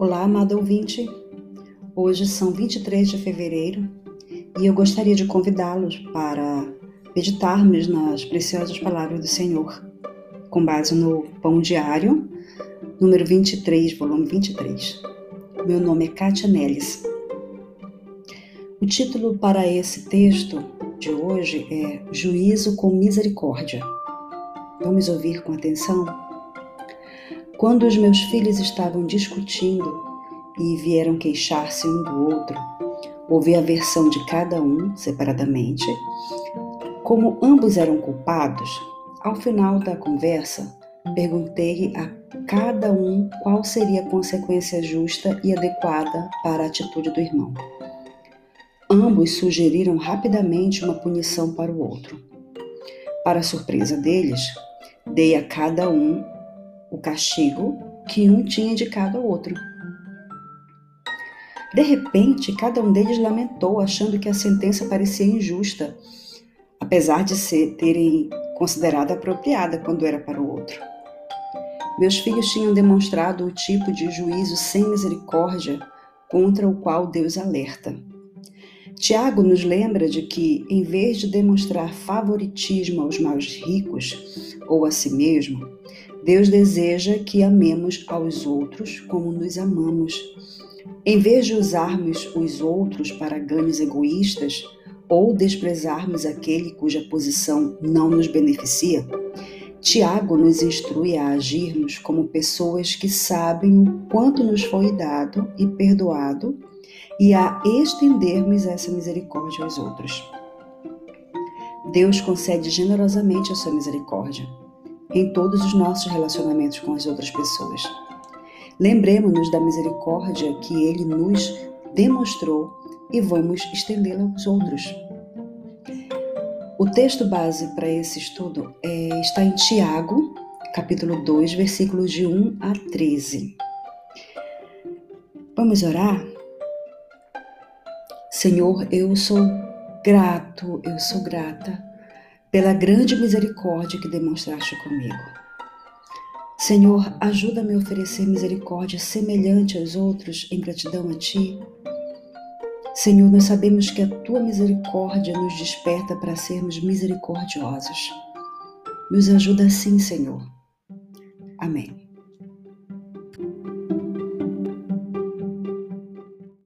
Olá, amado ouvinte. Hoje são 23 de fevereiro e eu gostaria de convidá-los para meditarmos nas preciosas palavras do Senhor, com base no Pão Diário, número 23, volume 23. Meu nome é Kátia Nelis. O título para esse texto de hoje é Juízo com Misericórdia. Vamos ouvir com atenção? Quando os meus filhos estavam discutindo e vieram queixar-se um do outro, ouvi a versão de cada um separadamente. Como ambos eram culpados, ao final da conversa, perguntei a cada um qual seria a consequência justa e adequada para a atitude do irmão. Ambos sugeriram rapidamente uma punição para o outro. Para surpresa deles, dei a cada um o castigo que um tinha indicado ao outro. De repente, cada um deles lamentou, achando que a sentença parecia injusta, apesar de ser, terem considerado apropriada quando era para o outro. Meus filhos tinham demonstrado o tipo de juízo sem misericórdia contra o qual Deus alerta. Tiago nos lembra de que, em vez de demonstrar favoritismo aos mais ricos ou a si mesmo, Deus deseja que amemos aos outros como nos amamos. Em vez de usarmos os outros para ganhos egoístas ou desprezarmos aquele cuja posição não nos beneficia, Tiago nos instrui a agirmos como pessoas que sabem o quanto nos foi dado e perdoado e a estendermos essa misericórdia aos outros. Deus concede generosamente a sua misericórdia em todos os nossos relacionamentos com as outras pessoas. Lembremos-nos da misericórdia que ele nos demonstrou e vamos estendê-la aos outros. O texto base para esse estudo é, está em Tiago, capítulo 2, versículos de 1 a 13. Vamos orar? Senhor, eu sou grato, eu sou grata pela grande misericórdia que demonstraste comigo. Senhor, ajuda-me a oferecer misericórdia semelhante aos outros em gratidão a Ti. Senhor, nós sabemos que a Tua misericórdia nos desperta para sermos misericordiosos. Nos ajuda assim, Senhor. Amém.